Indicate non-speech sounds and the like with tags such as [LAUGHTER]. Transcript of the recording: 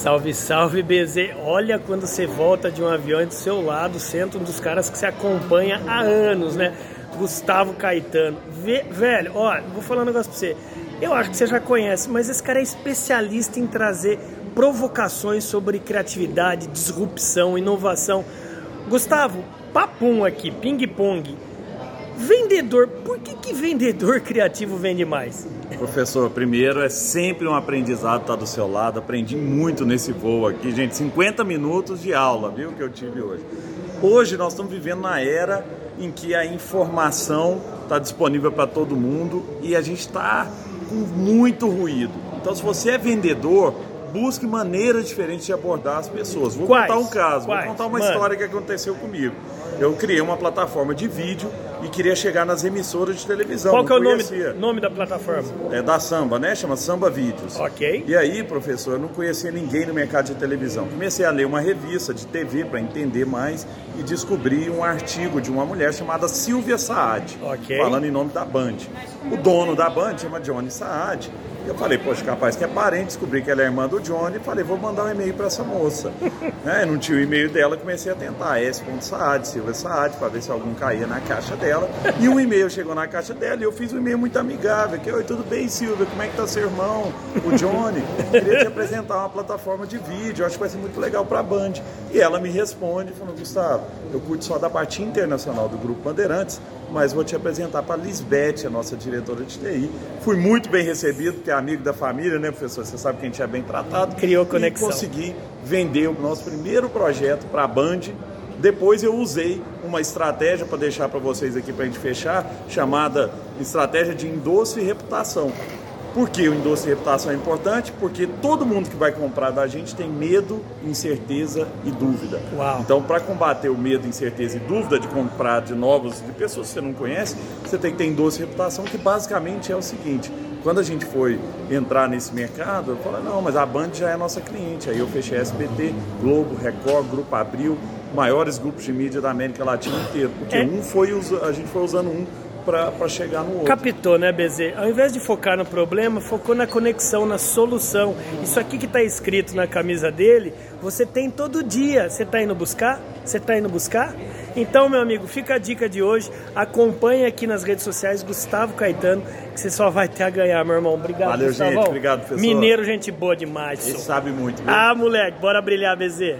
Salve, salve, BZ. Olha quando você volta de um avião do seu lado senta um dos caras que você acompanha há anos, né? Gustavo Caetano. Vê, velho, ó, vou falar um negócio pra você. Eu acho que você já conhece, mas esse cara é especialista em trazer provocações sobre criatividade, disrupção, inovação. Gustavo, papum aqui, ping-pong. Vendedor, por que, que vendedor [LAUGHS] criativo vende mais? Professor, primeiro é sempre um aprendizado estar do seu lado. Aprendi muito nesse voo aqui, gente. 50 minutos de aula, viu, que eu tive hoje. Hoje nós estamos vivendo na era em que a informação está disponível para todo mundo e a gente está com muito ruído. Então, se você é vendedor, busque maneiras diferentes de abordar as pessoas. Vou Quais? contar um caso, Quais? vou contar uma Mano. história que aconteceu comigo. Eu criei uma plataforma de vídeo e queria chegar nas emissoras de televisão. Qual que é o nome, nome da plataforma? É da Samba, né? Chama Samba Vídeos. Ok. E aí, professor, eu não conhecia ninguém no mercado de televisão. Comecei a ler uma revista de TV para entender mais e descobri um artigo de uma mulher chamada Silvia Saad, Ok. falando em nome da Band. O dono da Band chama Johnny Saad. Eu falei, poxa, capaz que é parente, descobri que ela é irmã do Johnny, falei, vou mandar um e-mail para essa moça. [LAUGHS] né? Não tinha o e-mail dela, comecei a tentar, s.saad, Silvia Saad, para ver se algum caía na caixa dela. E um e-mail chegou na caixa dela e eu fiz um e-mail muito amigável, que, oi, tudo bem, Silvia, como é que tá seu irmão, o Johnny? Queria te apresentar uma plataforma de vídeo, acho que vai ser muito legal para a Band. E ela me responde, falou, Gustavo, eu curto só da parte internacional do Grupo Bandeirantes, mas vou te apresentar para a Lisbeth, a nossa diretora de TI. Fui muito bem recebido, porque é amigo da família, né, professor? Você sabe que a gente é bem tratado. Criou conexão. E consegui vender o nosso primeiro projeto para a Band. Depois eu usei uma estratégia para deixar para vocês aqui para a gente fechar, chamada estratégia de endosso e reputação. Por que o endosso e reputação é importante? Porque todo mundo que vai comprar da gente tem medo, incerteza e dúvida. Uau. Então, para combater o medo, incerteza e dúvida de comprar de novos, de pessoas que você não conhece, você tem que ter endosso e reputação, que basicamente é o seguinte: quando a gente foi entrar nesse mercado, eu falei, não, mas a Band já é nossa cliente. Aí eu fechei SBT, Globo, Record, Grupo Abril, maiores grupos de mídia da América Latina inteira. Porque É. um foi, a gente foi usando um para chegar no outro. Captou, né, BZ? Ao invés de focar no problema, focou na conexão, na solução. Isso aqui que está escrito na camisa dele, você tem todo dia. Você está indo buscar? Você está indo buscar? Então, meu amigo, fica a dica de hoje. Acompanhe aqui nas redes sociais Gustavo Caetano, que você só vai ter a ganhar, meu irmão. Obrigado, Valeu, Gustavão. gente. Obrigado, professor. Mineiro, gente boa demais. Ele sabe muito, viu? Ah, moleque, bora brilhar, BZ.